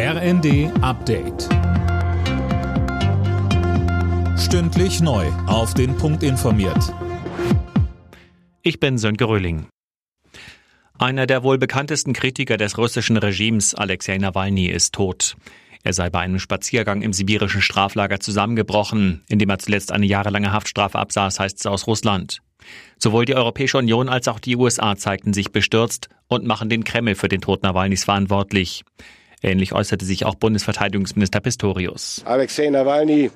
RND Update. Stündlich neu. Auf den Punkt informiert. Ich bin Sönke Röhling. Einer der wohl bekanntesten Kritiker des russischen Regimes, Alexei Nawalny, ist tot. Er sei bei einem Spaziergang im sibirischen Straflager zusammengebrochen, in dem er zuletzt eine jahrelange Haftstrafe absaß, heißt es aus Russland. Sowohl die Europäische Union als auch die USA zeigten sich bestürzt und machen den Kreml für den Tod Nawalnys verantwortlich. Ähnlich äußerte sich auch Bundesverteidigungsminister Pistorius. Alexei Nawalny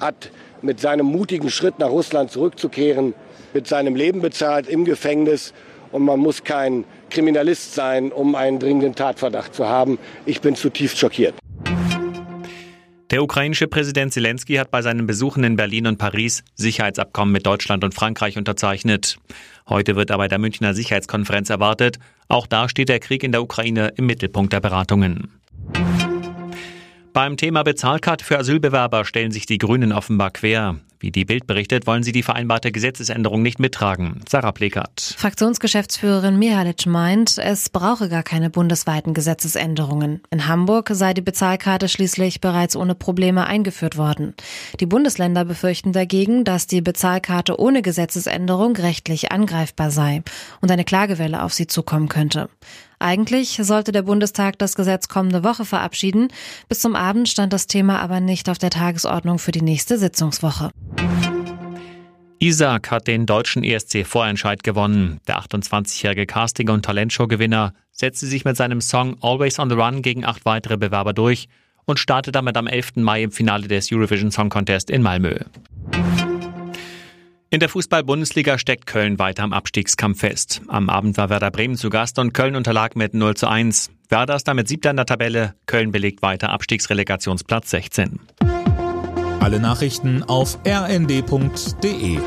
hat mit seinem mutigen Schritt nach Russland zurückzukehren, mit seinem Leben bezahlt im Gefängnis. Und man muss kein Kriminalist sein, um einen dringenden Tatverdacht zu haben. Ich bin zutiefst schockiert. Der ukrainische Präsident Zelensky hat bei seinen Besuchen in Berlin und Paris Sicherheitsabkommen mit Deutschland und Frankreich unterzeichnet. Heute wird er bei der Münchner Sicherheitskonferenz erwartet. Auch da steht der Krieg in der Ukraine im Mittelpunkt der Beratungen. Beim Thema Bezahlkarte für Asylbewerber stellen sich die Grünen offenbar quer. Wie die Bild berichtet, wollen sie die vereinbarte Gesetzesänderung nicht mittragen. Sarah Plekert. Fraktionsgeschäftsführerin Mihalic meint, es brauche gar keine bundesweiten Gesetzesänderungen. In Hamburg sei die Bezahlkarte schließlich bereits ohne Probleme eingeführt worden. Die Bundesländer befürchten dagegen, dass die Bezahlkarte ohne Gesetzesänderung rechtlich angreifbar sei und eine Klagewelle auf sie zukommen könnte. Eigentlich sollte der Bundestag das Gesetz kommende Woche verabschieden. Bis zum Abend stand das Thema aber nicht auf der Tagesordnung für die nächste Sitzungswoche. Isaac hat den deutschen ESC-Vorentscheid gewonnen. Der 28-jährige Casting- und Talentshow-Gewinner setzte sich mit seinem Song Always on the Run gegen acht weitere Bewerber durch und startet damit am 11. Mai im Finale des Eurovision Song Contest in Malmö. In der Fußball-Bundesliga steckt Köln weiter am Abstiegskampf fest. Am Abend war Werder Bremen zu Gast und Köln unterlag mit 0 zu 1. Werder ist damit siebter in der Tabelle. Köln belegt weiter Abstiegsrelegationsplatz 16. Alle Nachrichten auf rnd.de